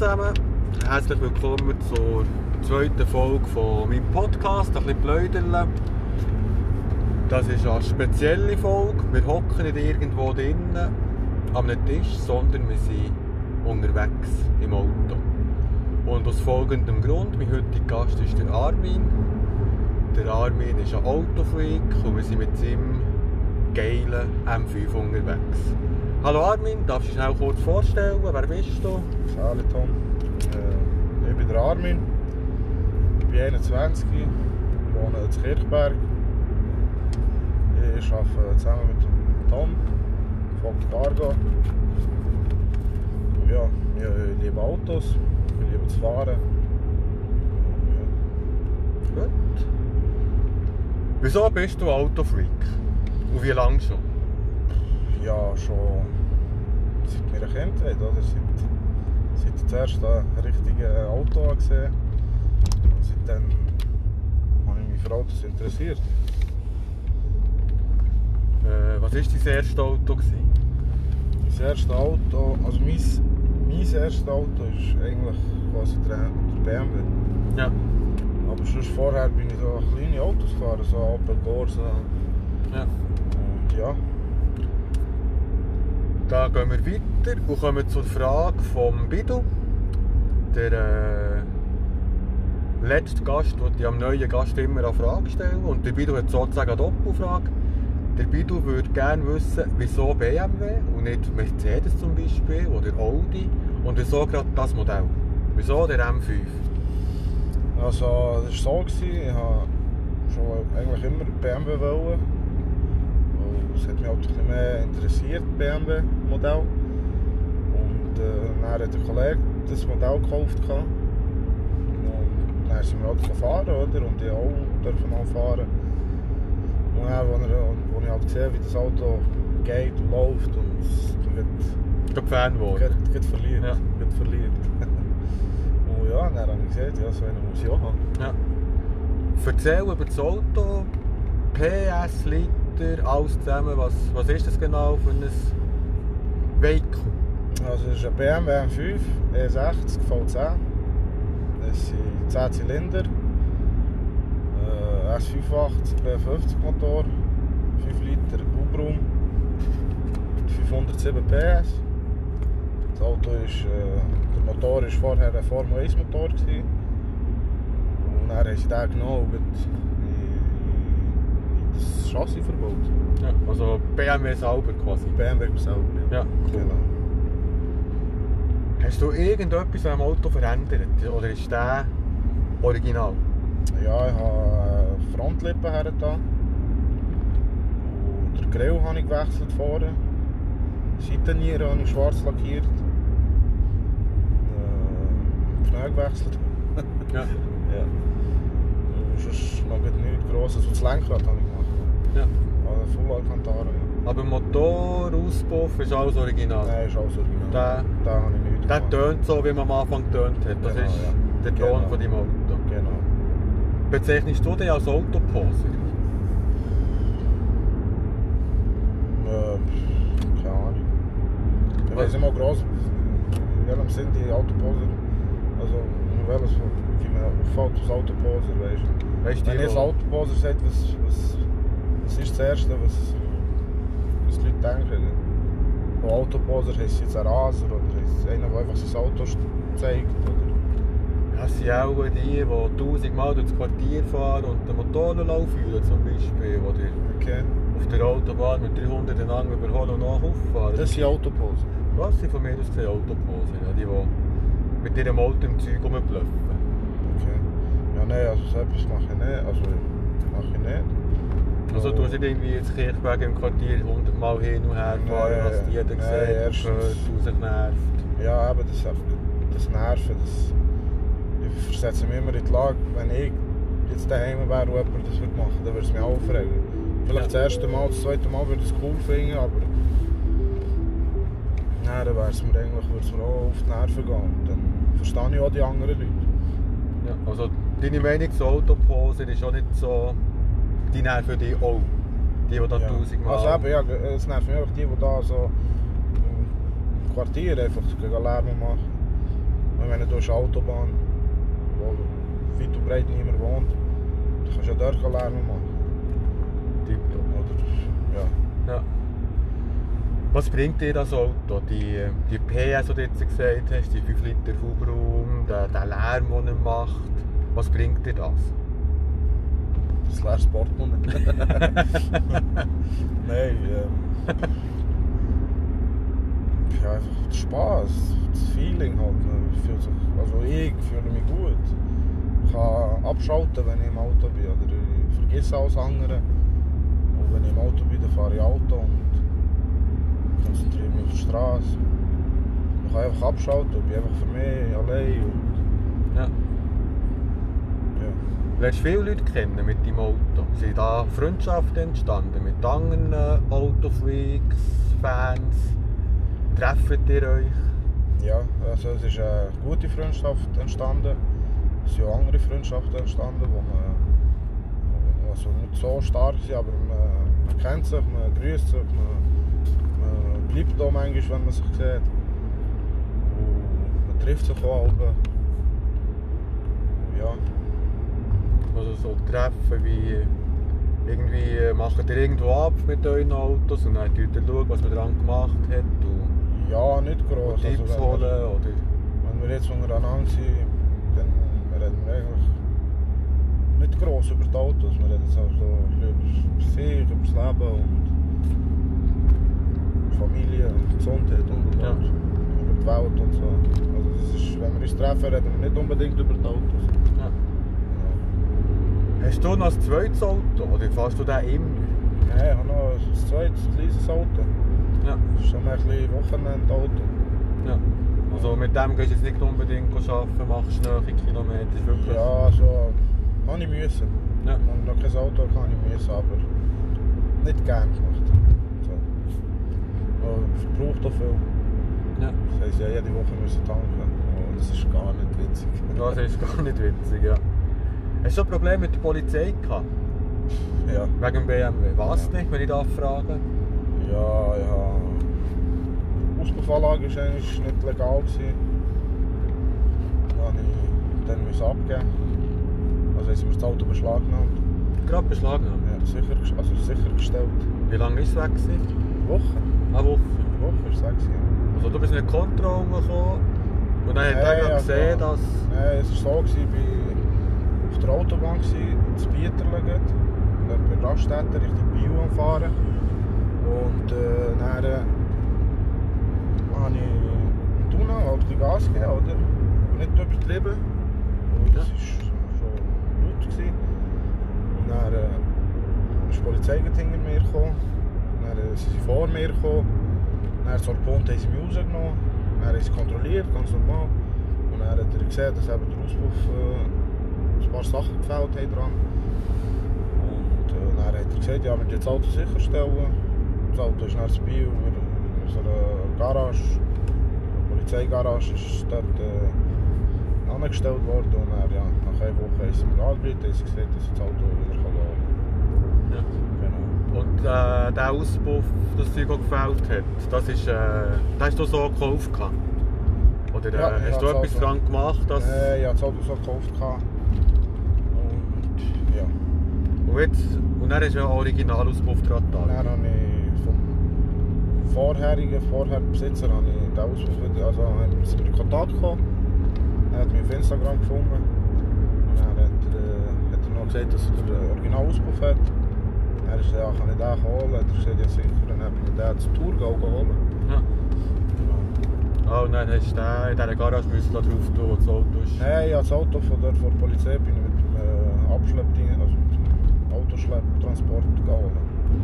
zusammen, herzlich willkommen zur zweiten Folge von meinem Podcast, ein bisschen Pläuderle. Das ist eine spezielle Folge. Wir hocken nicht irgendwo drinnen einem Tisch, sondern wir sind unterwegs im Auto. Und aus folgendem Grund, mein heutiger Gast ist der Armin. Der Armin ist ein Autofreak und wir sind mit seinem geilen M5 unterwegs. Hallo Armin, darfst du dich schnell kurz vorstellen? Wer bist du? Hallo Tom, äh, ich bin der Armin, ich bin 21, wohne in Kirchberg. Ich arbeite zusammen mit dem Tom von Cargo. Ja, ich liebe Autos, ich liebe zu fahren. Ja. Gut. Wieso bist du Autofreak? Und wie lange schon? Ja, schon seit meiner Kindheit, oder? Seit, seit ich das erste richtige Auto gesehen Und seitdem habe ich mich für Autos interessiert. Äh, was war dein erstes Auto? Gewesen? Mein erstes Auto, also mein, mein erstes Auto ist eigentlich quasi der, der BMW. Ja. Aber sonst vorher bin ich so kleine Autos gefahren, so Opel Corsa. ja. Und ja, Da gehen wir weiter und kommen zur Frage vom Bidu. Der äh, letzte Gast wird am neuen Gast immer eine Frage stellen. Und der Bidu hat sozusagen eine Doppelfrage. Der Bidu würde gerne wissen, wieso BMW und nicht Mercedes zum Beispiel oder Audi. Und wieso gerade das Modell? Wieso der M5? Also, das war so, ich habe schon eigentlich immer BMW wollen. Es hat mich halt ein bisschen mehr interessiert, BMW-Modell. Und äh, dann hat der Kollege das Modell gekauft. gehabt. Und dann sind wir halt gefahren, oder? Und ich auch dürfen mal fahren. Und dann, als, er, ich halt gesehen wie das Auto geht und läuft und es wird Fan geworden. Geht, verliebt. Ja. Geht verliebt. und ja, dann habe ich gesagt, ja, so einen muss ich auch haben. Ja. Erzähl über das Auto, PS, Liter, alles zusammen. Was, was ist das genau für ein Vehikel? Also es ist ein BMW M5 E60 V10. Das sind 10 Zylinder. Äh, S85 B50 Motor. 5 Liter Hubraum. Mit 507 PS. Das Auto ist, äh, der Motor war vorher ein Formel 1 Motor. Gewesen. Und dann haben sie den genommen das Chassis verbaut. Ja, also BMW selber quasi. BMW selber. Ja, cool. Genau. Hast du irgendetwas am Auto verändert? Oder ist der original? Ja, ich habe äh, Frontlippen. Und den Grill habe ich gewechselt vorne. Seitennieren habe ich schwarz lackiert. Äh, Knie gewechselt. Ja. Ja. Und sonst noch nicht nichts Grosses. Und das Lenkrad habe ich. Ja. Also Full Alcantara. Ja. Aber Motor, Auspuff ist alles original. Nein, ist alles original. Der, Da habe ich nichts der tönt so, wie man am Anfang getönt hat. Das Genau, ist ja. der Ton Genau. von deinem Auto. Genau. Bezeichnest du dich als Autoposer? Äh, keine Ahnung. Ich weiß nicht mal gross, in welchem Sinn die Autoposer, also in welches, wie man auffällt als Autoposer, weißt du. Weißt du, Wenn ich als Autoposer sage, was, was, was ist das Erste, was, was die Leute denken? Ein Autoposer heisst jetzt ein Raser oder heisst einer, der einfach sein Auto zeigt? Oder? Das sind auch die, die tausendmal durchs Quartier fahren und den Motor fühlen zum Beispiel. Oder Okay. auf der Autobahn mit 300 lang überholen und nachfahren. Das sind Autoposer. Das sind von mir aus gesehen Autoposer. Ja, die, die mit ihrem Auto im Zeug rumblöffen. Okay. Ja, nein, also so etwas mache ich nicht. Also, mache ich nicht. Also du hast nicht irgendwie jetzt Kirchberg im Quartier 100 Mal hin und her fahren, Nein, was jeder nein, sieht, hört, raus nervt. Ja, aber das, das Nerven, das, ich versetze mich immer in die Lage, wenn ich jetzt daheim wäre und jemand das würde machen, dann würde es mich aufregen. Vielleicht Ja. das erste Mal, das zweite Mal würde ich es cool finden, aber nein, dann wäre es mir eigentlich würde es mir auch auf die Nerven gehen. Dann verstehe ich auch die anderen Leute. Ja, also deine Meinung zu Autoposer ist auch nicht so, die nerven dich auch. Die, die da Ja. tausendmal... Also eben, ja, es nervt mich einfach die, die da so im Quartier einfach Lärm machen. Und wenn du eine Autobahn, wo weit und breit niemand wohnt, dann kannst du ja dort Lärm machen. Tipptopp. Oder, ja. Ja. Was bringt dir das Auto? Die, die PS, die du jetzt gesagt hast, die 5 Liter Hubraum, der, der Lärm, den er macht. Was bringt dir das? Das leeres Portemonnaie. Nein, ähm, ja, einfach der Spaß, das Feeling halt. Fühlt sich, also ich fühle mich gut. Ich kann abschalten, wenn ich im Auto bin. Oder ich vergesse alles andere. Und wenn ich im Auto bin, dann fahre ich Auto und konzentriere mich auf die Straße. Ich kann einfach abschalten und bin einfach für mich allein. Und, Ja. Lernst viele Leute kennen mit deinem Auto. Sind da Freundschaften entstanden mit anderen Autofreaks, Fans? Trefft ihr euch? Ja, also es ist eine gute Freundschaft entstanden. Es sind auch andere Freundschaften entstanden, wo man also nicht so stark sind, aber man, man kennt sich, man grüßt sich, man, man bleibt da manchmal, wenn man sich sieht. Und man trifft sich auch alle. Ja, Also so Treffen wie irgendwie äh, macht ihr irgendwo ab mit euren Autos und dann schaut ihr, schauen, was man daran gemacht hat und, ja nicht und groß. Tipps wenn, holen wir, oder... wenn wir jetzt untereinander sind, dann reden wir eigentlich nicht gross über die Autos. Wir reden so also über sich, über das Leben und Familie und Gesundheit und, und, Ja. und über die Welt und so. Also das ist, wenn wir uns treffen, reden wir nicht unbedingt über die Autos. Hast du noch ein zweites Auto oder fährst du den immer? Nein, ich habe noch ein zweites kleines Auto. Ja. Das ist so ein bisschen Wochenendauto. ja. Also mit dem gehst du jetzt nicht unbedingt arbeiten, machst nahe Kilometer, ist wirklich... Ja, also habe ich müssen. Ja. Und noch kein Auto kann ich müssen, aber nicht gern gemacht. So. Es braucht auch viel. Ja. Das heisst, ja, jede Woche müssen tanken. Und das ist gar nicht witzig. Das ist gar nicht witzig, ja. Hast du ein Problem mit der Polizei gehabt? Ja, Wegen dem BMW? Was Ja. nicht, wenn ich darf fragen? ja, ja. Die Auspuffanlage war eigentlich nicht legal. Gewesen. Dann habe ich dann abgeben. Also haben sie mir das Auto beschlagnahmt. Gerade beschlagnahmt. Ja, sicher, also sichergestellt. Wie lange ist es weg? gewesen? Woche. Eine Woche. Eine Woche ist es sechs Jahre. Also du bist in eine Kontrolle gekommen und dann hat er also, gesehen, dass... Nein, es war so, gewesen, war auf der Autobahn, gewesen, in Bieterlen, dann bei Raststätten Richtung Bio Fahren. Und äh, dann äh, habe ich im Tunnel halt ein Gas gegeben, oder? Aber nicht übertrieben. Und das war schon laut. Gewesen. Und dann äh, ist die Polizei hinter mir gekommen. Dann äh, sind sie vor mir gekommen. Dann zur Pont haben sie mich rausgenommen. Dann haben sie kontrolliert, ganz normal. Und dann hat er gesehen, dass eben der Auspuff äh, ein paar Sachen gefällt haben dran. Und äh, dann hat er gesagt, ja, wir das Auto sicherstellen. Das Auto ist nach Biel in einer Garage, eine Polizeigarage, ist dort äh, angestellt worden. Und dann, ja, nach einer Woche sie mir angerufen, haben sie gesagt, dass das Auto wieder kann. Ja. Genau. Und äh, der Auspuff, das Zeug auch gefällt hat, das ist, äh, das hast du so gekauft? Oder äh, Ja, hast du etwas Auto. dran gemacht? Dass... Äh, ich hatte das Auto so gekauft. gehabt. Jetzt, und dann hast du einen Originalauspuff dran dann getan. habe ich vom vorherigen Vorherbesitzer habe ich den Auspuff wieder, also sie mir in Kontakt gekommen. Er hat mich auf Instagram gefunden. Und dann hat er, hat er noch gesagt, dass er den Originalauspuff hat. Er ist ja, kann ich den holen? Er gesagt, ja sicher. Dann habe ich den zum Tourgau geholt. Ja. Ah, und dann hast du den in dieser Garage müssen da drauf tun, wo das Auto ist. Nein, habe das Auto von der, von der Polizei bin ich mit dem äh, Abschleppding, also Autoschlepptransport geholt.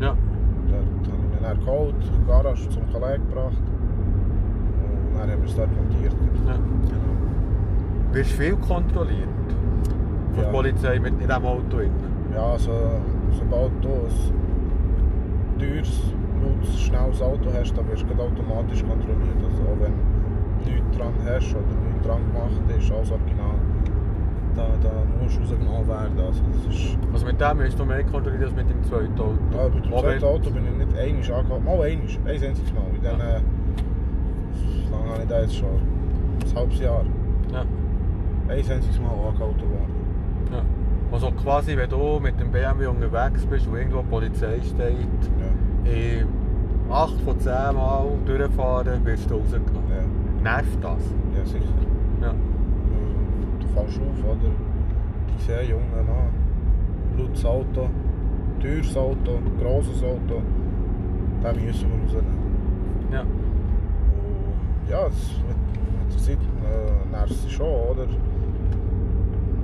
Ja. Dort habe ich ihn dann geholt, in die Garage zum Kollegen gebracht. Und dann haben wir es dort montiert. ja. Genau. Wirst du viel kontrolliert? Von der Ja. Polizei mit in diesem Auto drin? Ja, also, sobald du ein teures, lautes, schnelles Auto hast, dann wirst du automatisch kontrolliert. Also auch wenn du nichts dran hast oder nichts dran gemacht ist, als Original, da, da musst du rausgenommen werden. Also das ist, Also mit dem hast du mehr kontrolliert als mit dem zweiten Auto? ja, mit dem zweiten Auto bin ich nicht einmal angehalten. Mal einmal, ein einziges Mal. In diesen, Ja. wie lange habe ich das jetzt schon? Ein halbes Jahr. Ja. Eins haben sie es mal angehalten worden. Ja. Also quasi, wenn du mit dem BMW unterwegs bist und irgendwo die Polizei steht, Ja. in 8 von 10 Mal durchfahren, wirst du rausgenommen. Ja. Nervt das? ja, sicher. Ja. Äh, fällst auf, oder? Die sehen Jungen an. Lautes Auto, teures Auto, grosses Auto. Den müssen wir rausnehmen. Ja. Und ja, das mit, mit der Zeit äh, nervt es schon, oder?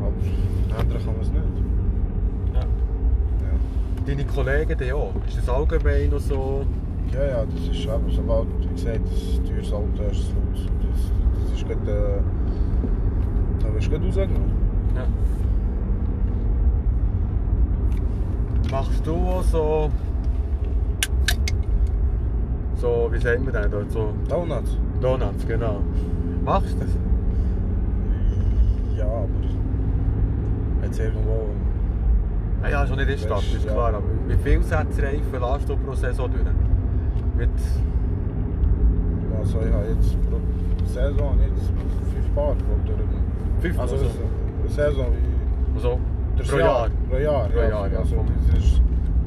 Aber ändern kann man es nicht. ja. Ja. Deine Kollegen die auch? Ist das allgemein noch so? Ja, ja, das ist eben, sobald, wie gesagt, das teures Auto ist, das. Das, das ist gerade, äh, wirst du rausgenommen. Ja. Machst du so. So, wie sagen wir denn da? So Donuts? Donuts, genau. Machst du das? Ja, aber jetzt irgendwo, Ah ja, schon nicht in der Stadt, ist ja. klar. Aber wie viel Sätzreifen lässt du pro Saison durch? Mit, also ich habe jetzt pro Saison jetzt fünf Paar pro durch. Fünf Also also, eine Saison wie also das pro Jahr? Pro Jahr, Pro ja. Jahr, ja, Also vom- das ist,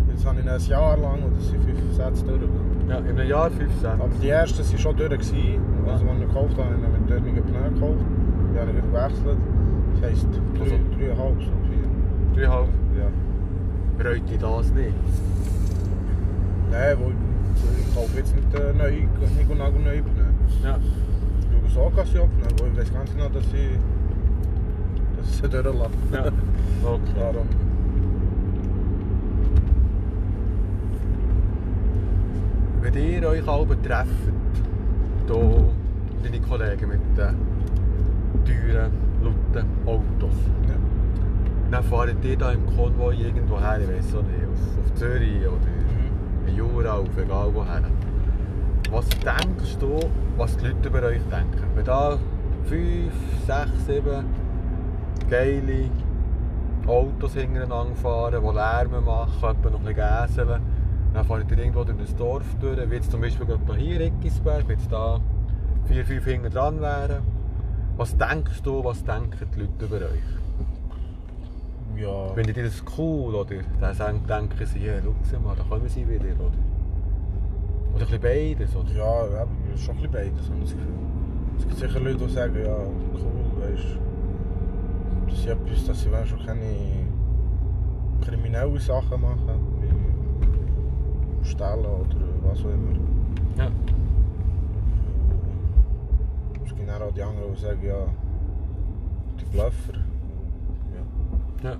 jetzt habe ich ein Jahr lang und das sind fünf Sätze durch. Ja, in einem Jahr fünf Sätze. Aber die ersten waren schon durch. Gewesen. Also, als ich gekauft habe, habe ich mit Pneu gekauft. Die habe ich gewechselt. Das heisst, drei, Also- dreieinhalb, so vier. Dreieinhalb. Ja. Bereut dich das nicht? Nein, wo ich, kaufe jetzt nicht äh, neu, nicht und nagel neu Pneu. Ja. Ich schaue so, abnehmen, weil ich weiß ganz genau, dass ich, sie durchlasse. ja. Okay. Darum. Wenn ihr euch alle trefft, hier deine Kollegen mit den teuren, lauten Autos, Ja. dann fahrt ihr da im Konvoi irgendwo her, ich auch nicht, auf, auf Zürich oder Mhm. in Jura, auf egal woher. Was denkst du, was die Leute über euch denken? Wenn da 5, 6, 7 geile Autos hintereinander fahren, die Lärm machen, etwa noch ein bisschen gäseln, dann fahrt ihr irgendwo durch ein Dorf durch, wie jetzt zum Beispiel hier Rickisberg, wenn jetzt da 4, 5 hinten dran wären. Was denkst du, was denken die Leute über euch? Ja. Findet ihr das cool, oder? Dann denken sie, ja, schau mal, da kommen sie wieder, oder? Oder ein bisschen beides, oder? Ja, ja, schon ein bisschen beides, habe ich das Gefühl. Es gibt sicher Leute, die sagen, ja, cool, weißt du, dass sie etwas, dass sie schon keine kriminellen Sachen machen, wie stellen oder was auch immer. Ja. Es gibt auch die anderen, die sagen, ja, die Bluffer. Ja. ja.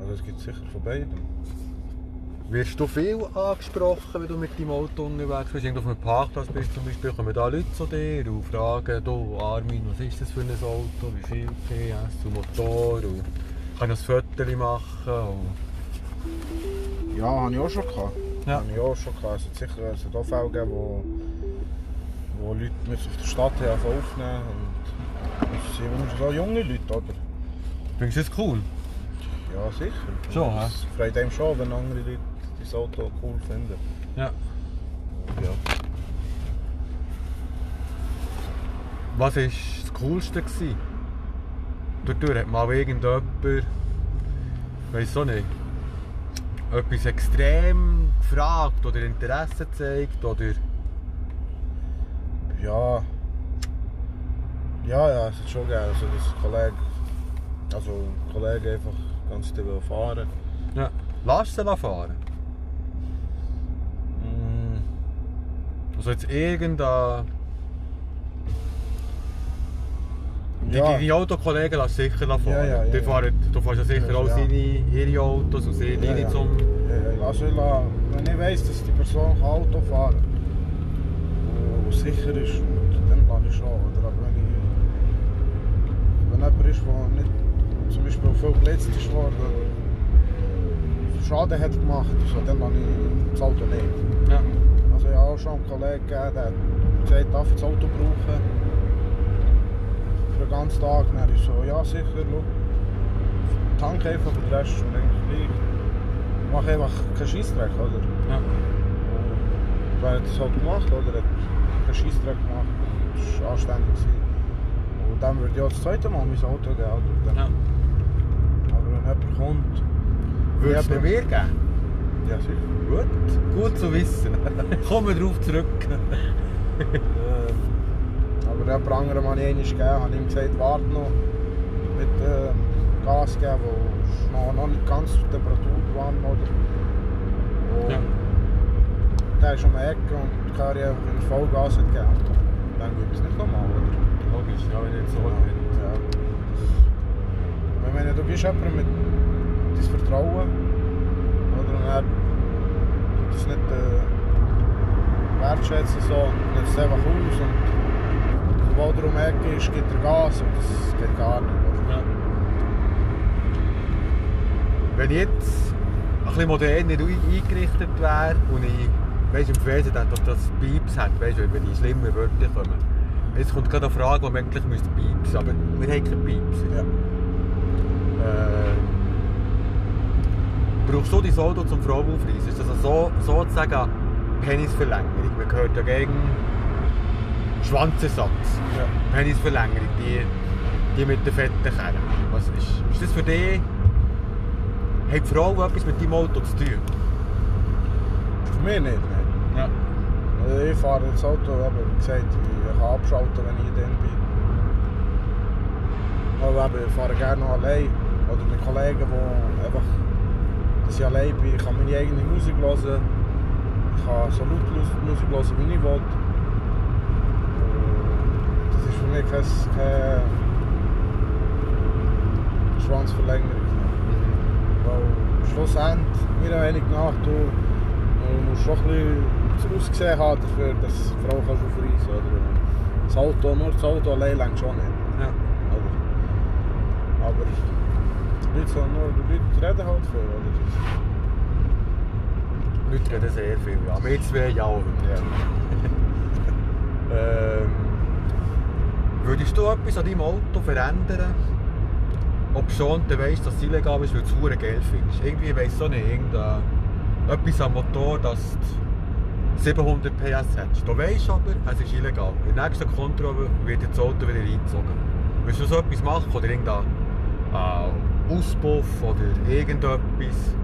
Also es gibt sicher von beiden. Wirst du viel angesprochen, wenn du mit deinem Auto unterwegs bist? Irgendwo auf einem Parkplatz bist zum Beispiel, kommen da Leute zu dir und fragen, du Armin, was ist das für ein Auto, wie viel PS und Motor und kann ich ein Foto machen? Und... Ja, habe ich auch schon gehabt. Ja. Habe ich auch schon gehabt. Es hat sicher es hat auch Fälle gegeben, wo, wo Leute mich auf der Stadt aufnehmen und das sind immer so junge Leute, oder? Findest du das cool? Ja, sicher. Schon, hä? Es freut einem schon, wenn andere Leute das Auto cool finden. Ja. Ja. Was war das Coolste? Gewesen? Dort hat mal irgendjemand, weiß auch nicht, etwas extrem gefragt oder Interesse gezeigt oder... Ja. Ja, ja, es hat schon gegeben. Also, dass ein Kollege, also ein Kollege einfach ganz fahren. Ja. Lass sie fahren. Also jetzt irgendein... Die, Ja. die, die Autokollegen lassen sicher fahren. Ja, ja, ja, die ja. fahren, du fährst ja sicher auch seine, ihre Autos und sie Ja, ja. zum... Ja, also ich lasse, wenn ich weiss, dass die Person kann Auto fahren kann und sicher ist, dann lasse ich schon. Oder? Aber wenn, ich, wenn jemand ist, der nicht zum Beispiel viel verletzt ist worden Schaden hat gemacht, so, dann lasse ich das Auto nicht. Ja. Also habe auch schon einen Kollegen gegeben, der hat gesagt, darf ich das Auto brauchen für den ganzen Tag. Dann ich so, ja sicher, schau. Tank einfach, aber der Rest ist mir eigentlich gleich. Ich mache einfach keinen Scheissdreck, oder? Ja. Und wer hat das halt gemacht, oder? Er hat keinen Scheissdreck gemacht. Das war anständig. gewesen. Und dann würde ich auch das zweite Mal mein Auto geben. Oder? Ja. Aber wenn jemand kommt, du Ja, mir geben? Ja sicher. Gut, gut zu wissen. Kommen wir darauf zurück. Ähm, aber jemand anderem habe ich einmal gegeben, habe ihm gesagt, warte noch mit ähm, Gas geben, wo noch, noch nicht ganz die Temperatur warm oder. Und Ja. Der ist um die Ecke und Karre einfach in Vollgas hat gegeben. Dann gibt es nicht nochmal, oder? Logisch, ja, wenn ich jetzt so Ja, bin. ja. Ich meine, du bist jemandem mit dein Vertrauen, oder? Und er tut es nicht äh, wertschätzen so, und nimmt es einfach aus und sobald er um die Ecke ist, gibt er Gas und das geht gar nicht. Ja. Wenn ich jetzt ein bisschen moderner ein- eingerichtet wäre und ich weißt, im Fernsehen dann doch das Pieps hat, weißt du, wenn die schlimmen Wörter kommen. Jetzt kommt gerade eine Frage, die man eigentlich müsste piepsen aber wir haben keinen Pieps. Ja. Äh, brauchst du dein Auto zum Frau aufreißen? Ist das also so, sozusagen Penisverlängerung? Man gehört ja gegen Schwanzensatz. Ja. Penisverlängerung, die, die mit den fetten Kernen. Was ist, ist das für dich... Hat die Frau etwas mit deinem Auto zu tun? Für mich nicht, nein. Ja. Also ich fahre das Auto, eben, wie gesagt, ich kann abschalten, wenn ich dann bin. Aber eben, ich fahre gerne noch allein. Oder mit Kollegen, die einfach, dass ich allein bin. Ich kann meine eigene Musik hören. Ich kann so laut Mus- Musik hören, wie ich will. Das ist für mich keine, Schwanzverlängerung. Weil schlussendlich, meiner Meinung nach, du, du musst schon ein bisschen das Aussehen haben, dafür, dass die Frau kannst aufreißen oder Das Auto, nur das Auto allein längt schon nicht. Ja. Oder? Aber die Leute, nur, die Leute reden halt viel. Oder? Leute reden sehr viel, ja. Wir zwei ja auch. Das, ja. Ähm, würdest du etwas an deinem Auto verändern? Ob schon du weißt, dass es illegal ist, weil du es Geld findest. Irgendwie weiss so nicht, irgendein, etwas am Motor, dass du 700 PS hast. Du weißt aber, es ist illegal. In der nächsten Kontrolle wird das Auto wieder eingezogen. Willst du so etwas machen oder irgendein äh, Auspuff oder irgendetwas?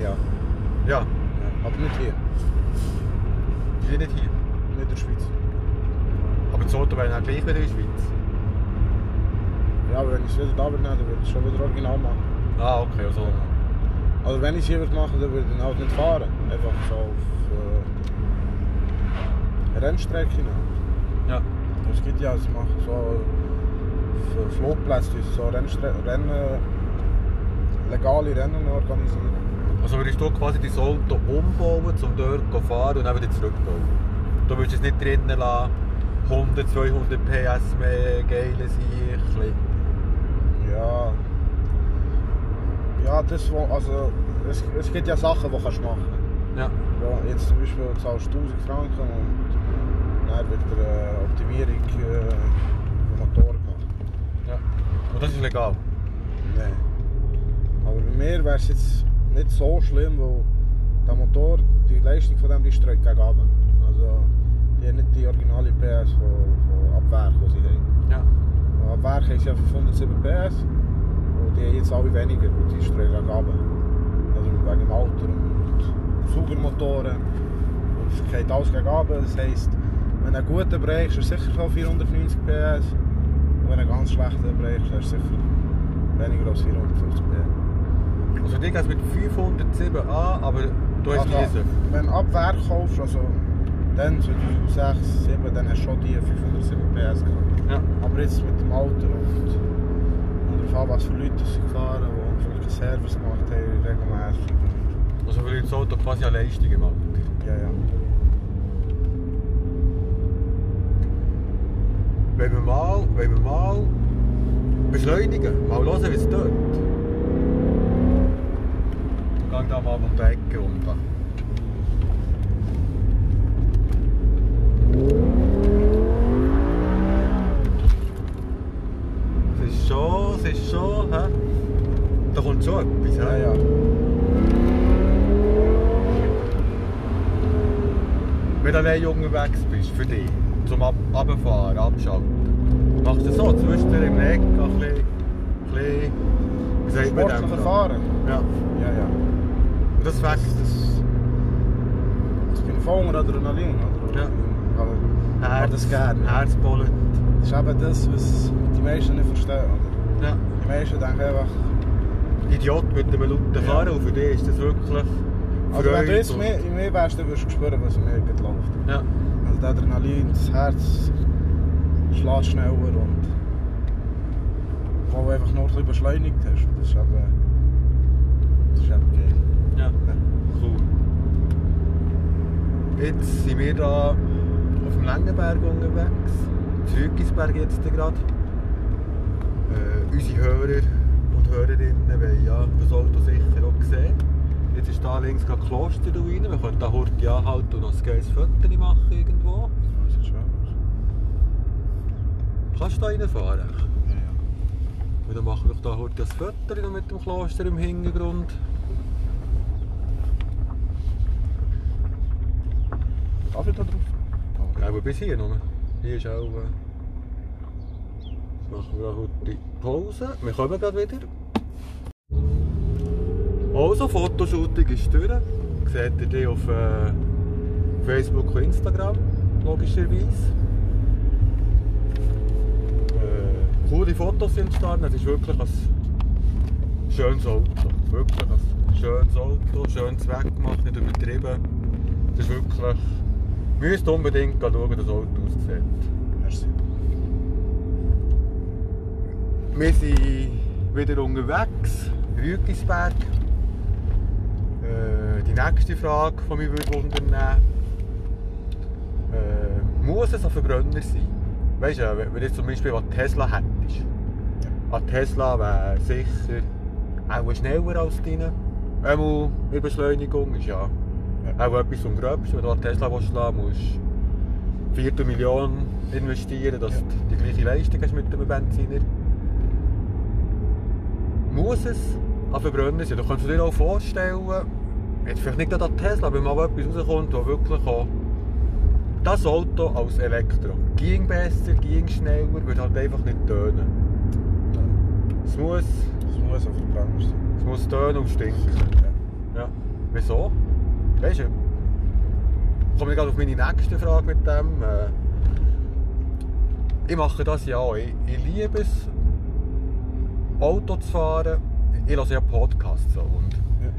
Ja. Ja. Aber nicht hier, sind nicht hier. nicht in der Schweiz. Aber das Auto wäre dann gleich wieder in der Schweiz. Ja, aber wenn ich es wieder da würde, dann würde ich es schon wieder original machen. Ah, okay, also. Also wenn ich es hier würde machen, dann würde ich dann halt nicht fahren. Einfach so auf äh, Rennstrecke. Ja. Es gibt ja, es machen so auf Flugplätze, so Rennstre Rennen, legale Rennen organisieren. Also würdest du quasi dein Auto umbauen, um dort zu fahren und dann wieder zurückbauen? Du würdest es nicht drinnen lassen, 100, 200 PS mehr, geiles Sicht. Ja. Ja, das also es, es gibt ja Sachen, die kannst du machen. Ja. Ja, jetzt zum Beispiel zahlst du 1000 Franken und dann wird eine Optimierung äh, vom Motor gemacht. ja. Und das ist legal? Nein. Aber bei mir wäre es jetzt nicht so schlimm, weil der Motor, die Leistung von dem, die streut gegen runter. Also die haben nicht die originale PS von, von ab Werk, die sie haben. Ja. Und Ab Werk haben sie ja 507 PS und die haben jetzt alle weniger, weil die streuen gegen runter. Also wegen dem Alter und Saugermotoren. Und es geht alles gegen runter. Das heisst, wenn du einen guten bräuchst, hast du sicher schon 490 PS. Und wenn du einen ganz schlechten bräuchst, hast du sicher weniger als 450 PS. Also die geht mit 507 an, aber du hast nie so. wenn du ab Werk kaufst, also dann 2006, 2007, dann hast du schon die 507 PS gehabt. Ja. Aber jetzt mit dem Alter und, und an, was für Leute sie fahren, die vielleicht einen Service gemacht haben, regelmäßig. Also würde das Auto quasi an Leistungen machen. Ja, ja. Wenn wir mal, wenn wir mal beschleunigen, mal hören, wie es tut. Gang da mal um die Ecke runter. Es ist schon, es ist schon, hä? Da kommt schon etwas, Ja, ja. Wenn du allein unterwegs bist, für dich, zum Ab Abfahren, Abschalten. Machst du so? Zwischendurch im Eck, ein bisschen, ein bisschen wie sagt man dem Sportlicher? Fahren? Ja. Ja, ja. Das wächst. Das, ich bin voll unter Adrenalin, oder? Ja. Aber das gerne. Herzbollen. Das ist eben das, was die meisten nicht verstehen, oder? Ja. Die meisten denken einfach... Idiot mit einem lauten Ja. Fahren und für dich ist das wirklich Also wenn du jetzt mehr, mir wärst, dann würdest du spüren, was in mir läuft. Ja. Also das Adrenalin, das Herz schlägt schneller und... Wo du einfach nur ein bisschen beschleunigt hast. Das ist eben... Das ist eben. Ja. Cool. Jetzt sind wir hier auf dem Längenberg unterwegs. Zügisberg jetzt gerade. Äh, unsere Hörer und Hörerinnen wollen ja das Auto sicher auch sehen. Jetzt ist hier links gerade Klosterruine. Wir können hier heute anhalten und noch ein geiles Foto machen irgendwo. Das sieht schön. Kannst du da reinfahren? Ja, ja. Und dann machen wir doch hier heute das Foto mit dem Kloster im Hintergrund. Ich da drauf? Ja, aber bis hier noch. Hier ist auch. Äh, machen wir heute Pause. Wir kommen gerade wieder. Also, Fotoshooting ist durch. Seht ihr die auf äh, Facebook und Instagram, logischerweise. Äh, coole Fotos sind entstanden. Es ist wirklich ein schönes Auto. Wirklich ein schönes Auto, schönes weggemacht, nicht übertrieben. Es ist wirklich. Müsst unbedingt schauen, wie das Auto aussieht. merci. Wir sind wieder unterwegs, Rügisberg. Äh, die nächste Frage, die mich würde wundern äh, muss es ein Verbrenner sein? Weißt du, wenn du jetzt zum Beispiel einen Tesla hättest, ein Tesla wäre sicher auch schneller als deine. Einmal in Beschleunigung ist ja Ja. auch etwas vom Gröbsten. Wenn du einen Tesla schlagen musst du Viertelmillion investieren, dass Ja. du die gleiche Leistung hast mit einem Benziner. Muss es ein Verbrenner sein? Du kannst dir auch vorstellen, jetzt vielleicht nicht an Tesla, aber wenn mal etwas rauskommt, wo wirklich auch das Auto als Elektro ging besser, ging schneller, würde halt einfach nicht tönen. Es muss, Es muss ein Verbrenner sein. es muss tönen und stinken. Ja. Ja. Wieso? Weißt du, komme ich gerade auf meine nächste Frage mit dem. Äh, ich mache das ja auch. Ich, ich liebe es, Auto zu fahren. Ich höre ja Podcasts. Und Ja.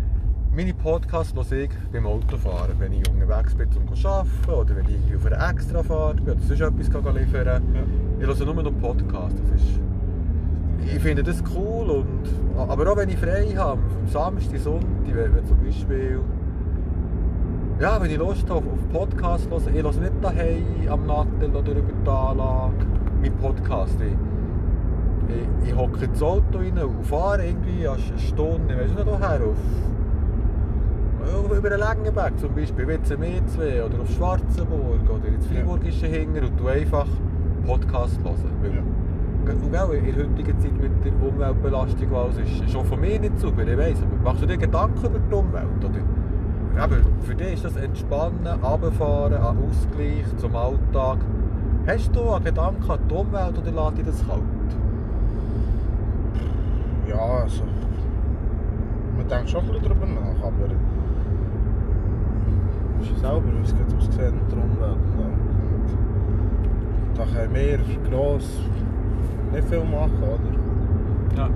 meine Podcasts höre ich beim Autofahren, wenn ich unterwegs bin zum Arbeiten oder wenn ich auf einer Extrafahrt bin oder sonst etwas kann liefern kann. Ich höre nur noch Podcasts. Das ist, ich finde das cool. Und, aber auch wenn ich frei habe, am Samstag, Sonntag, wenn, wenn zum Beispiel. Ja, wenn ich Lust habe auf Podcasts hören, ich höre nicht daheim am Nattel oder über die Anlage mein Podcast. Ich, hocke ins Auto rein und fahre irgendwie eine Stunde, ich weiß nicht woher, auf, auf über den Längenberg zum Beispiel, wie zum E2 oder auf Schwarzenburg oder ins Freiburgische Hinger und du einfach Podcast hören. Ja. und gell, in der heutigen Zeit mit der Umweltbelastung alles ist schon von mir nicht super, ich weiss, aber machst du dir Gedanken über die Umwelt? Oder? Aber für dich ist das Entspannen, Runterfahren, ein Ausgleich zum Alltag. Hast du einen Gedanken an die Umwelt oder lässt dich das kalt? Ja, also. Man denkt schon ein bisschen darüber nach, aber. Ich weiß selber, wie es geht mit der Umwelt. Da können wir gross nicht viel machen, oder? Ja.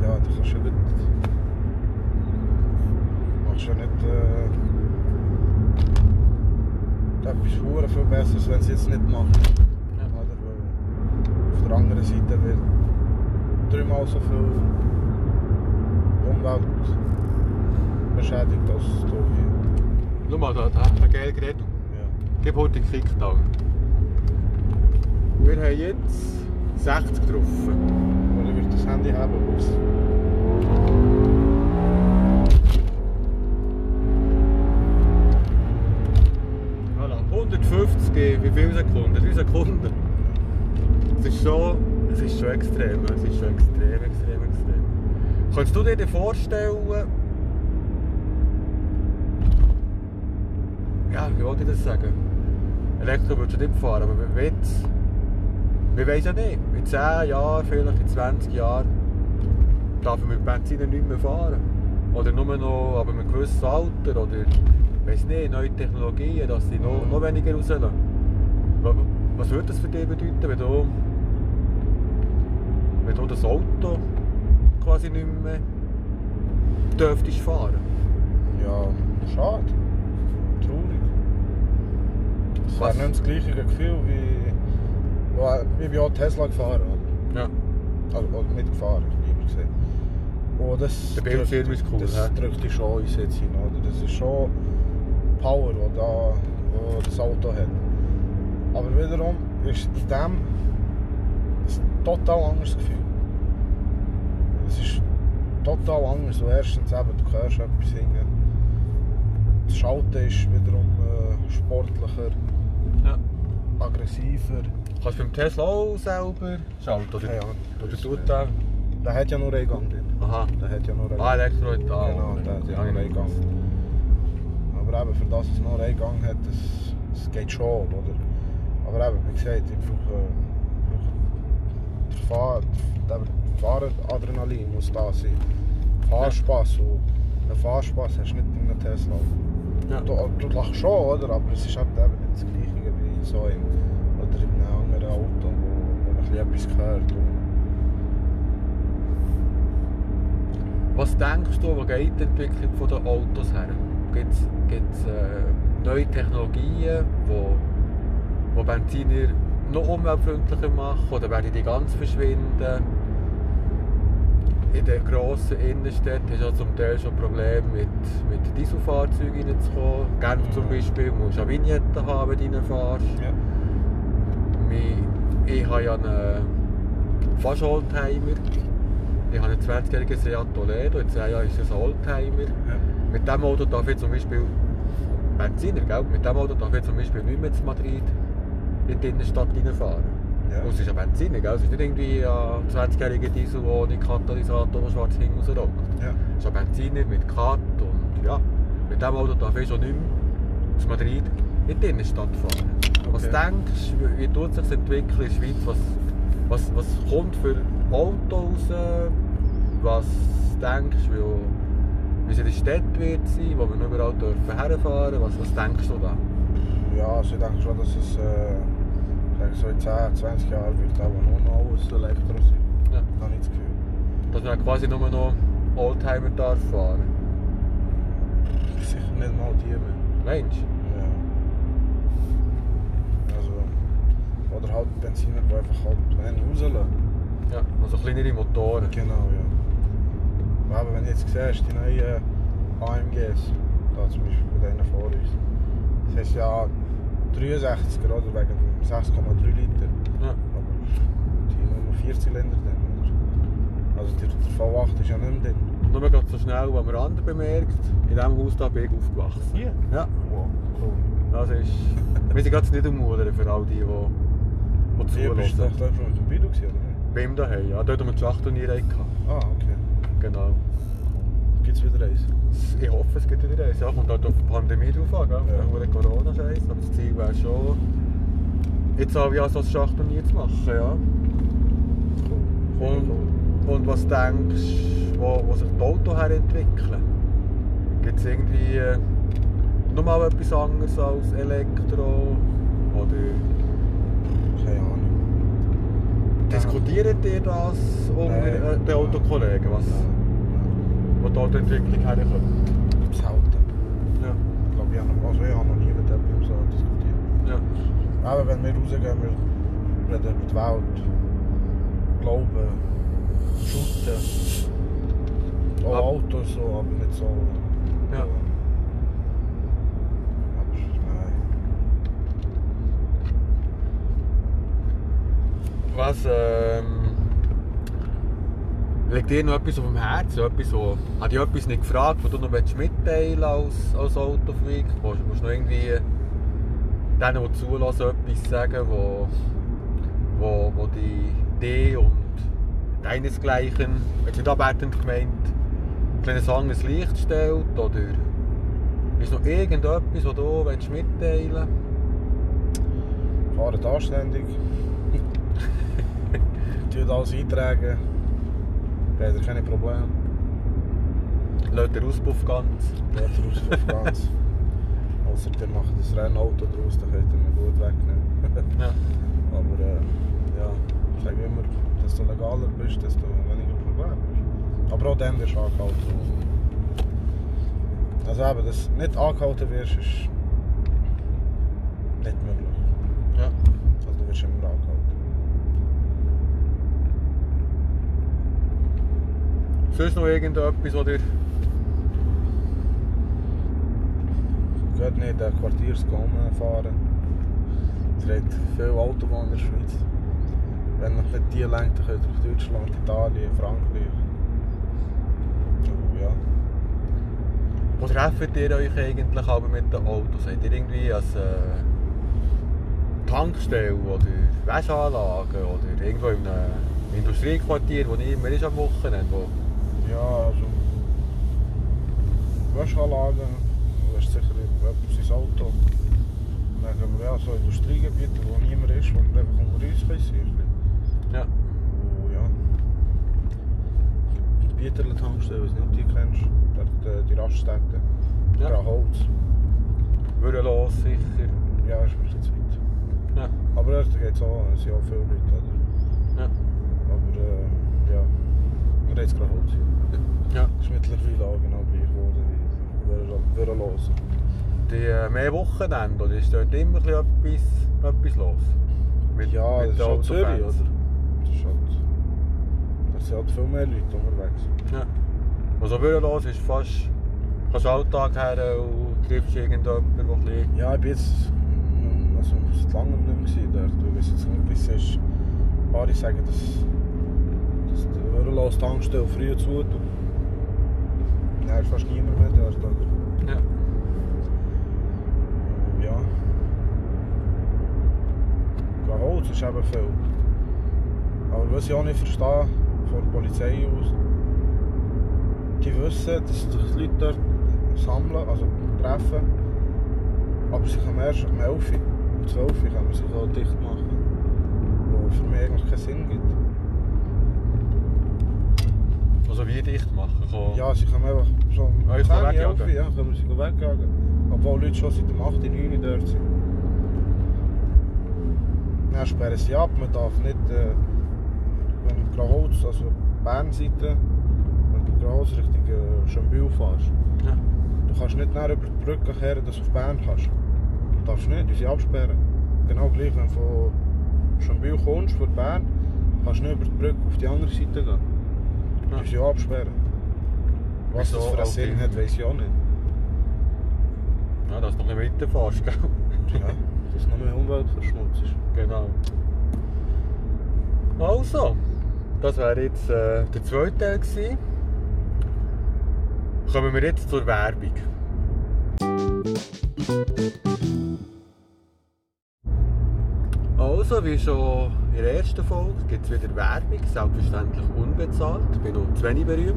Ja, da kannst du ja nicht. Ja nicht. Äh, etwas hure viel Besseres, wenn sie es jetzt nicht machen. Ja. Oder? Auf der anderen Seite wird dreimal so viel Umwelt beschädigt als hier. Schau mal, da, da hat man geil geredet. Ja. Gib heute den Kickdown. Wir haben jetzt 60 getroffen. Oder ich würde das Handy haben, wo es Voilà. 150, wie viele Sekunden? 3 Sekunden. Es ist schon, es ist schon extrem. Es ist schon extrem, extrem, extrem. Kannst du dir vorstellen, ja, wie wollte ich das sagen? Elektro würdest du nicht fahren, aber wir jetzt, wir wissen ja nicht, in 10 Jahren, vielleicht in 20 Jahren, darf man mit Benzin nicht mehr fahren. Oder nur noch ab einem gewissen Alter, oder, ich weiß nicht, neue Technologien, dass sie noch, noch weniger rauslassen. Wa- Was würde das für dich bedeuten, wenn du, wenn du das Auto quasi nicht mehr dürftest fahren? Ja, schade. Traurig. Das wäre Was? nicht das gleiche Gefühl wie. Ja, ich auch Tesla gefahren. Oder? Ja. Also, oder mitgefahren, lieber gesagt. Oh, das Der Bildschirm ist cool, Das hä? drückt dich schon ins hinein. Oder? Das ist schon Power, die da, wo das Auto hat. Aber wiederum ist in dem ein total anderes Gefühl. Es ist total anders. Du erstens eben, du hörst etwas singen. Das Schalten ist wiederum äh, sportlicher, ja. aggressiver. Kannst du beim Tesla auch selber schalten? Oder, Ja, ja, oder tut der? Der hat ja nur einen Gang drin. Aha. Der hat ja nur einen Ah. Elektro hat da. Genau, der hat ja nur einen Gang. Aber eben, für das es nur einen Gang hat, das, das geht schon, oder? Aber eben, wie gesagt, ich brauche, brauche der Fahr, Fahradrenalin muss da sein. Fahrspaß. Und einen Fahrspaß hast du nicht in einem Tesla. Ja. Du, du lachst schon, oder? Aber es ist halt eben nicht das Gleiche wie so in, oder in einem anderen Auto, wo, man ein bisschen etwas hört. Und, Was denkst du, wo geht die Entwicklung der Autos her? Gibt es äh, neue Technologien, wo, wo Benziner noch umweltfreundlicher machen oder werden die ganz verschwinden? In den grossen Innenstädten hast du ja zum Teil schon Probleme mit, mit Dieselfahrzeugen reinzukommen. Genf zum Beispiel musst du eine Vignette haben, wenn du reinfährst. ja. Ich habe ja einen fast Oldtimer. Ich habe einen 20-jährigen Seat Toledo, in 10 Jahren ist es ein Oldtimer. Ja. Mit diesem Auto darf ich zum Beispiel, Benziner, gell? mit diesem Auto darf ich zum Beispiel nicht mehr zu Madrid in die Innenstadt reinfahren. Ja. Und es ist ein Benziner, gell? es ist nicht irgendwie ein 20-jähriger Diesel ohne Katalysator, der schwarz hinten rausrockt. Ja. Es ist ein Benziner mit Kat und ja, mit diesem Auto darf ich schon nicht mehr zu Madrid in die Innenstadt fahren. Was Okay. denkst du, wie tut sich das entwickeln in der Schweiz? Was, was, was kommt für Autos raus? Was denkst du, wie, in der Stadt wird sein, wo wir überall dürfen herfahren was, was denkst du da? Ja, also ich denke schon, dass es äh, denke, so in 10, 20 Jahren wird auch nur noch alles Elektro sein. Ja. Da habe ich das Gefühl. Dass man quasi nur noch Oldtimer darf fahren. Sicher nicht mal die mehr. Meinst du? Ja. Also, oder halt Benziner, die einfach halt wenig rauslassen. Ja, also kleinere Motoren. Genau, ja. Aber wenn du jetzt siehst, die neuen AMGs, da zum Beispiel bei denen vor uns, das heißt ja 63er, oder? Wegen dem 6,3 Liter. Ja. Aber die haben nur 4 Zylinder drin, oder? Also der, der V8 ist ja nicht mehr drin. Nur gerade so schnell, was man andere bemerkt, in diesem Haus da bin ich aufgewachsen. Hier? Ja, Wow, cool. das ist... Wir sind gerade nicht umrudern für all die, die, die Hier bist du zuhören. schon mit dem Bido gewesen, oder? Bei ihm daheim, ja. Dort haben wir die Schachturniere gehabt. Ah, okay. Genau. Gibt es wieder eins? Ich hoffe, es gibt wieder eins. Ja, kommt halt auf die Pandemie drauf an, gell? Ja. Ja. Corona-Scheiß. Aber das Ziel wäre schon, jetzt auch wie so ein Schachturnier zu machen, ja. Cool. Und, und was denkst du, wo, wo sich die Autos herentwickeln? Gibt es irgendwie äh, nochmal etwas anderes als Elektro? Oder Keine Ahnung. diskutiert ihr das unter äh, den Autokollegen, was, wo die Autoentwicklung herkommt? Selten. Ja. Ich glaube, ich habe noch, also ich habe noch nie mit jemandem so diskutiert. ja. Aber wenn wir rausgehen, wir reden über die Welt, Glauben, Shooten, auch Ab- Autos, so, aber nicht so. Ja. Was ähm, liegt dir noch etwas auf dem Herzen? Etwas, wo, hat dich etwas nicht gefragt, was du noch mitteilen als, als Autofreak? Willst du noch irgendwie denen, die zulassen, etwas sagen, wo, wo, wo die Idee und deinesgleichen, jetzt nicht abwertend gemeint, ein kleines anderes Licht stellt? Oder ist noch irgendetwas, was du willst mitteilen willst? fahren anständig. Tun alles eintragen. Leider keine Probleme. Lädt den Auspuff ganz. Lädt den Auspuff ganz. Außer der macht ein Rennauto draus, dann könnt ihr ihn gut wegnehmen. Ja. Aber äh, ja, ich sage immer, desto legaler bist, desto weniger Probleme hast. Aber auch dann wirst du angehalten. Also eben, dass du nicht angehalten wirst, ist nicht möglich. Sonst noch irgendetwas, was dir Geht nicht den Quartiersgang fahren. Es hat viele Autobahnen in der Schweiz. Wenn noch nicht die lenkt, dann könnt ihr auf Deutschland, Italien, Frankreich. Oh, ja. Wo trefft ihr euch eigentlich aber mit den Autos? Seid ihr irgendwie als äh, Tankstelle oder Wäscheanlage oder irgendwo in einem Industriequartier, wo immer ist am Wochenende? Wo... Ja, also. Wäscheanlagen, du hast sicher etwas ins Auto. Dann haben wir ja so Industriegebiete, wo niemand ist, wo wir einfach unter uns sein Ja. Oh ja. Die Bieterle Tankstelle, ich weiß nicht, ob du die kennst. Dort äh, die Raststätte. Ja. Holz. Würde los, sicher. Ja, ist bisschen zu weit. Ja. Aber dort geht es auch, es sind auch viele Leute. Oder? Ja. Aber äh, ja, gerade Holz. ja. Ist mittlerweile auch genau gleich geworden wie wir los. Die mehr Wochenende, oder ist dort immer etwas, etwas los? Mit, Ja, mit das ist halt Zürich, oder? Das ist halt... Da sind halt viel mehr Leute unterwegs. Ja. Also Bürolos ist fast, kannst Alltag her und triffst irgendjemanden, der ein bisschen... Ja, ich bin jetzt... Also, seit langem nicht mehr dort. Ich weiß jetzt nicht, wie es ist. Andere sagen, dass, dass die Würrelos Tankstelle früher zu. Dann ist fast niemand mehr oder? Ja. Ja. Ja, Holz ist eben viel. Aber was ich auch nicht verstehe, von der Polizei aus, die wissen, dass sich die Leute dort sammeln, also treffen, aber sie können erst um 11 Uhr, um 12 Uhr können wir sich auch dicht machen. Was für mich eigentlich keinen Sinn gibt. Also wie dicht machen kann. Ja, sie können einfach so Ah, ich 10 kann Uhr, 11 wegjagen. Ja, können sie wegjagen. Obwohl Leute schon seit dem 8 Uhr, 9 Uhr dort sind. Dann sperren sie ab, man darf nicht, äh, wenn du Graholz, also Bernseite, wenn du Graholz Richtung äh, Schönbühl fährst, Ja. du kannst nicht näher über die Brücke kehren, dass du auf Bern kannst. Du darfst nicht, die sie absperren. Genau gleich, wenn du von Schönbühl kommst, von Bern, kannst du nicht über die Brücke auf die andere Seite gehen. Ja. Die sie absperren. Was Wieso das für auch Sinn hat, weiß ich auch nicht. ja, dass du noch nicht weiterfährst, gell? Ja, dass es noch mehr Umweltverschmutz ist. Genau. Also, das wäre jetzt äh, der zweite Teil gewesen. Kommen wir jetzt zur Werbung. Also, wie schon in der ersten Folge, gibt es wieder Werbung, selbstverständlich unbezahlt. Ich bin noch zu wenig berühmt.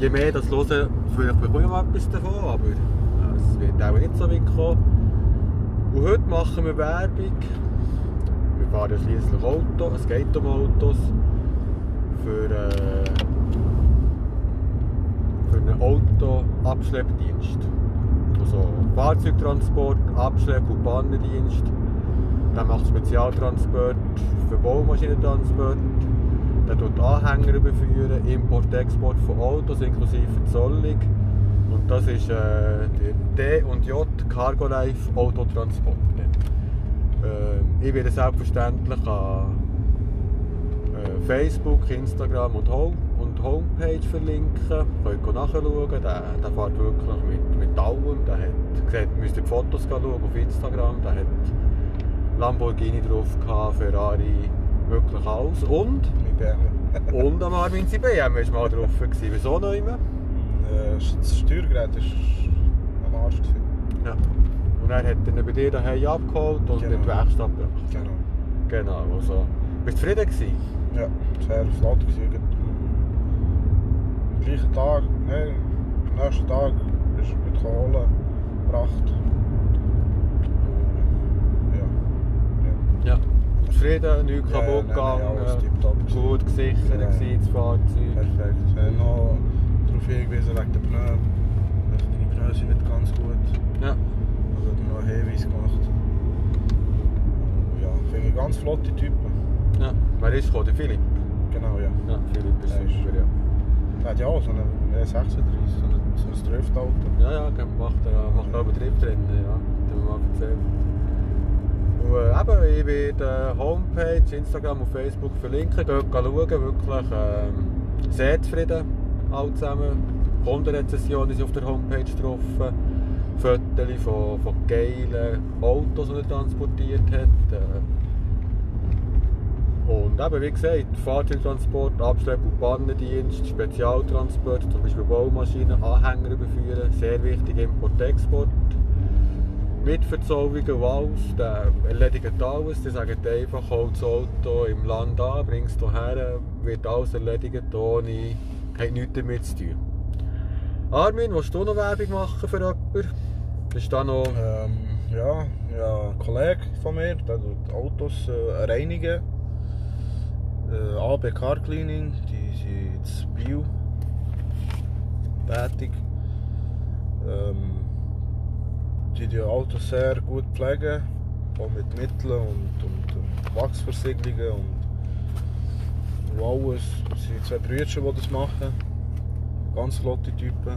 Je mehr das hören, vielleicht bekomme ich mal etwas davon, aber äh, es wird auch nicht so weit kommen. Und heute machen wir Werbung. Wir fahren ja schliesslich Auto, es geht um Autos. Für, äh, für einen Autoabschleppdienst. Also Fahrzeugtransport, Abschlepp- und Bahnendienst. Dann macht Spezialtransport für Baumaschinentransport. Der tut Anhänger überführen, Import, Export von Autos inklusive Zollung. Und das ist äh, der D&J Cargo Life Autotransport. Ähm, ich werde selbstverständlich an äh, Facebook, Instagram und, Home und Homepage verlinken. Könnt ihr nachschauen. Der, der fährt wirklich mit, mit allem. Der hat, seht, müsst die Fotos schauen auf Instagram. Der hat Lamborghini drauf, gehabt, Ferrari, wirklich alles. Und, und am Armin BMW war mal drauf. Gewesen. Wieso noch immer? Äh, Das Steuergerät war am Arsch. gewesen. Ja. Und er hat ihn bei dir daheim abgeholt und in die Genau. Werkstatt gebracht. Genau. Genau, also. Bist du zufrieden gewesen? Ja, sehr flott gewesen. Am gleichen Tag, nein, am nächsten Tag ist er mit Kohle gebracht. Ja, Ja. Zufrieden, nichts Ja, kaputt gegangen, tipptopp gewesen. gut gesichert Ja. gewesen, das Fahrzeug. Perfekt. Habe noch darauf hingewiesen wegen der Pneu. Deine Pneu sind nicht ganz gut. Ja. Also hat noch Hinweis gemacht. Ja, finde ich ganz flotte Typen. ja. Wer ist gekommen? Der Philipp? Genau, ja. Ja, Philipp ist ist- super, ja. Der hat ja auch so einen E36, so ein, Driftauto. Ja, ja, macht er macht er aber Driftrennen, ja. Das haben wir mal erzählt. Äh, eben, ich werde äh, Homepage, Instagram und Facebook verlinken. Geht schauen, wirklich ähm, sehr zufrieden, alle zusammen. Kundenrezessionen sind auf der Homepage drauf. Fotos von, von geilen Autos, die er transportiert hat. Äh, und eben, wie gesagt, Fahrzeugtransport, Abschlepp- und Pannendienst, Spezialtransport, zum Beispiel Baumaschinen, Anhänger überführen, sehr wichtig Import-Export. Mit Verzauberungen und alles, der erledigt alles. Die sagen einfach, hol das Auto im Land an, bring es hierher, wird alles erledigt, ohne, hat nichts damit zu tun. Armin, willst du noch Werbung machen für jemanden? Ist da noch... Ähm, ja, ja, ein Kollege von mir, der tut Autos äh, reinigen. Äh, AB Car Cleaning, die sind jetzt Bio tätig. Ähm, die die Autos sehr gut pflegen, auch mit Mitteln und, und, und Wachsversiegelungen und, und alles. Es sind zwei Brüder, die das machen. Ganz flotte Typen.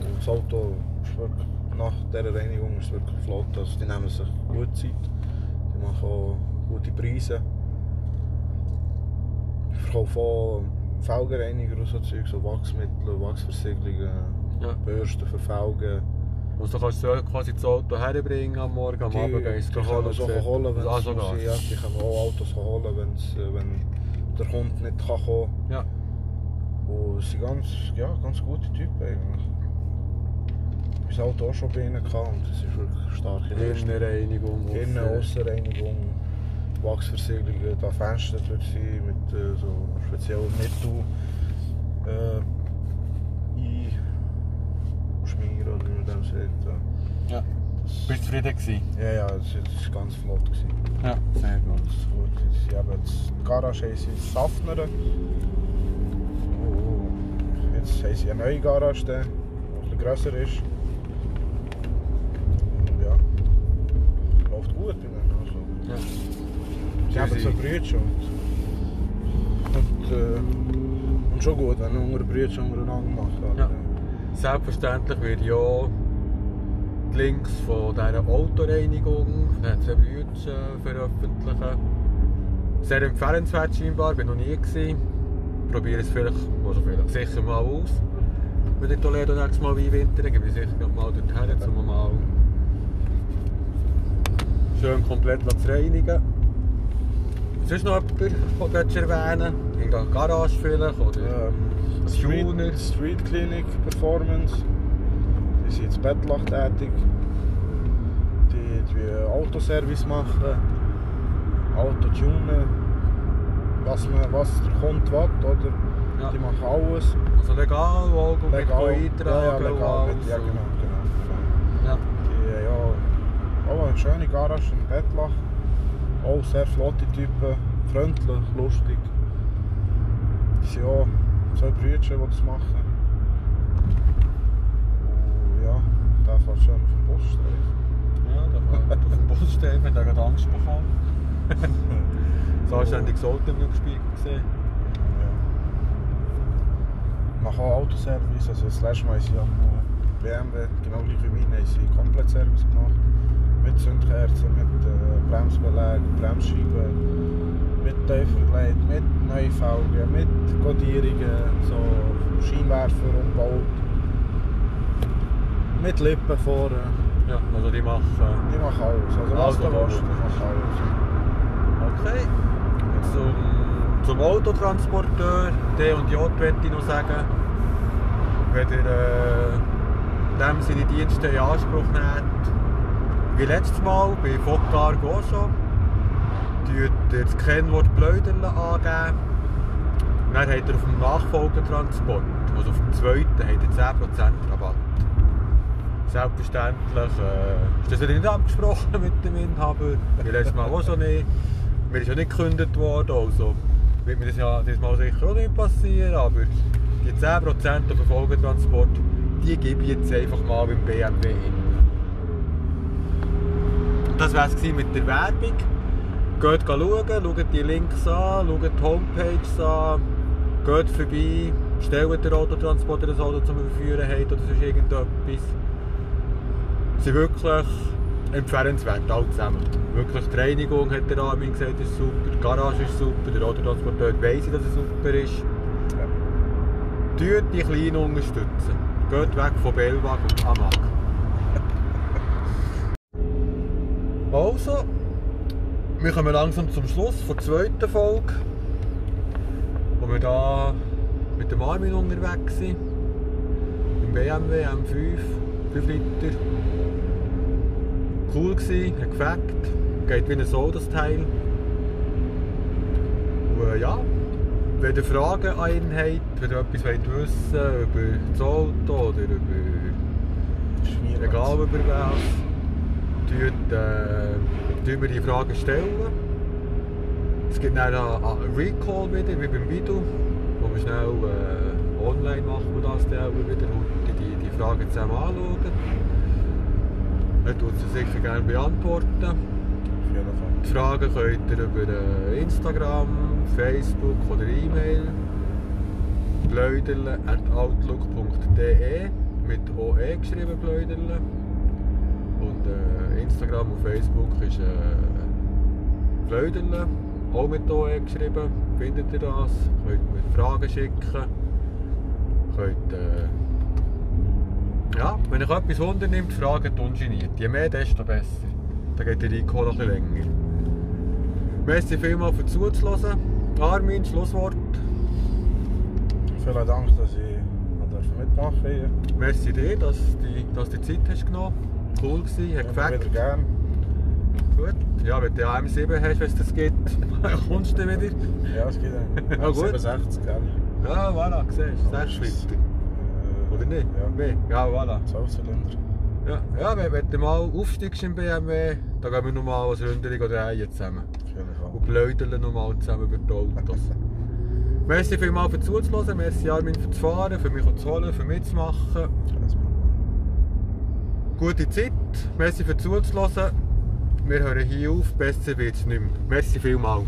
Und das Auto ist wirklich, nach dieser Reinigung ist wirklich flott. Also die nehmen sich gut Zeit. Die machen auch gute Preise. Ich verkaufe auch Felgenreiniger und so Zeug, so Wachsmittel, Wachsversiegelungen, Ja. Bürsten für Felgen. Also kannst du quasi das Auto herbringen am Morgen, am Die, Abend die gehst du können holen. so und holen, wenn. Ja, die können auch Autos holen, wenn's, äh, wenn der Kunde nicht kann kommen Ja. Und es sind ganz, ja, ganz gute Typen eigentlich. Ich habe das Auto auch schon bei ihnen gehabt und es ist wirklich starke Leistung. Innenreinigung. Innen-, Aussen- Aussenreinigung, Wachsversiegelungen, da Fenster wird sie mit äh, so speziellen Mittel äh, einschmieren oder wie man das sagt. Bist du zufrieden gewesen? ja, ja, es war ganz flott. Gewesen. Ja, sehr gut. Ganz gut. Sie haben jetzt, die Garage sie in Safnern. Und jetzt haben sie eine neue Garage, die etwas grösser ist. Und ja, läuft gut bei ihnen. Also, Ja. sie haben so Brüder und, und, äh, und schon gut, wenn unsere Brüder untereinander machen. Ja. Selbstverständlich werde ich auch Links von dieser Autoreinigung den zwei Brüdern äh, veröffentlichen. Sehr empfehlenswert scheinbar, bin noch nie gewesen. Probiere es vielleicht, also vielleicht sicher mal aus. Wenn ich Toledo nächstes Mal einwintern, gebe ich sicher noch mal dorthin, um mal schön komplett zu reinigen. Sonst noch jemand, den du erwähnen In der Garage vielleicht? Oder? Ähm, Street- Street, Street Clinic Performance. Die sind jetzt Bettlach tätig. Die tun Autoservice machen, Auto tunen, was, man, was der Kunde will. Oder? Ja. Die machen alles. Also legal, wo du Legal. mit eintragen ja, ja, legal. Mit, ja, genau, genau. Ja. Die, ja, auch eine schöne Garage in Bettlach. Auch sehr flotte Typen, freundlich, lustig. Die sind auch zwei Brüder, die das machen. Und ja, der fährt schön auf dem Busstreifen. Ja, da fährt auf dem Bus wenn der gerade Angst bekommen. Das anständiges Auto im Rückspiegel gesehen. Ja. Machen auch Autoservice, also das letzte Mal sie am äh, BMW, genau gleich wie meine, haben sie Komplettservice gemacht. Mit Zündkerzen, mit äh, Bremsbelägen, Bremsscheiben, mit Teufelgleit, mit Neufelgen, mit Kodierungen, so Scheinwerfer umgebaut. Mit Lippen vorne. Ja, also die machen. Die machen alles. Also was Also, du willst, die machen alles. Okay. Jetzt zum, zum Autotransporteur, D und J möchte ich noch sagen. Wenn ihr äh, dem seine Dienste in Anspruch nehmt, wie letztes Mal bei auch schon, tut ihr das Kennwort Blöderle angeben. Und dann habt ihr auf dem Nachfolgetransport, also auf dem zweiten, habt ihr 10% Rabatt. Selbstverständlich äh, ist das nicht abgesprochen mit dem Inhaber. Wie letztes Mal auch schon nicht. Mir ist ja nicht gekündigt worden, also wird mir das ja dieses Mal sicher auch nicht passieren, aber die 10% auf den Folgetransport, die gebe ich jetzt einfach mal beim BMW in. Und das war es mit der Werbung. Geht schauen, schaut die Links an, schaut die Homepage an, geht vorbei, stellt den Autotransporter das Auto zum Überführen habt oder sonst irgendetwas. Sind wirklich empfehlenswert, alle zusammen. Wirklich die Reinigung, hat der Armin gesagt, ist super, die Garage ist super, der Autotransporteur weiss ich, dass er super ist. Ja. Tut die Kleinen unterstützen. Geht weg von Bellwag und Amag. Also, wir kommen langsam zum Schluss der zweiten Folge, wo wir da mit dem Armin unterwegs sind. Im BMW M5, 5 Liter. Cool gsi, hat gefällt, geht wie ein Soul das Teil. Und äh, ja, wenn ihr Fragen an ihn habt, wenn ihr etwas wollt wissen über das Auto oder über egal über was, tut, äh, die Fragen stellen. Es gibt dann einen Recall wieder, wie beim Video, wo wir schnell äh, online machen wir das dann auch wieder und die, die Fragen zusammen anschauen. Er tut sie sicher gerne beantworten. Die Fragen könnt ihr über äh, Instagram, Facebook oder E-Mail blöderle.outlook.de mit OE geschrieben blöderle. Und äh, Instagram und Facebook ist äh, blöderle, auch mit OE geschrieben. Findet ihr das? Könnt mir Fragen schicken. Könnt, äh, ja, wenn euch etwas unternimmt, fragt ungeniert. Je mehr, desto besser. Dann geht der Recall noch ein bisschen länger. Merci vielmals für zuzuhören. Armin, Schlusswort. Vielen Dank, dass ich mitmachen durfte. Merci dir, dass du dass du die Zeit hast genommen Cool gewesen, hat gefällt. wieder gern. Gut. Ja, wenn du AM7 hast, wenn es das gibt, kommst du wieder. Ja, es geht. Ja, gut. 67, gell? Ja, voilà, siehst du, Aber 6 es ist- Liter. Äh, Oder nicht? Ja. Mehr? Ja, voilà. 12 Zylinder. Ja, ja wenn, wenn du mal aufsteigst im BMW, dann gehen wir nochmal als Ründerung oder Reihe zusammen. Und blödeln nochmal zusammen über die Autos. Merci vielmals für zuzuhören, merci Armin für das Fahren, für mich zu holen, für mitzumachen. Gute Zeit, merci für zuzuhören. Wir hören hier auf, besser wird es nicht mehr. Merci vielmals.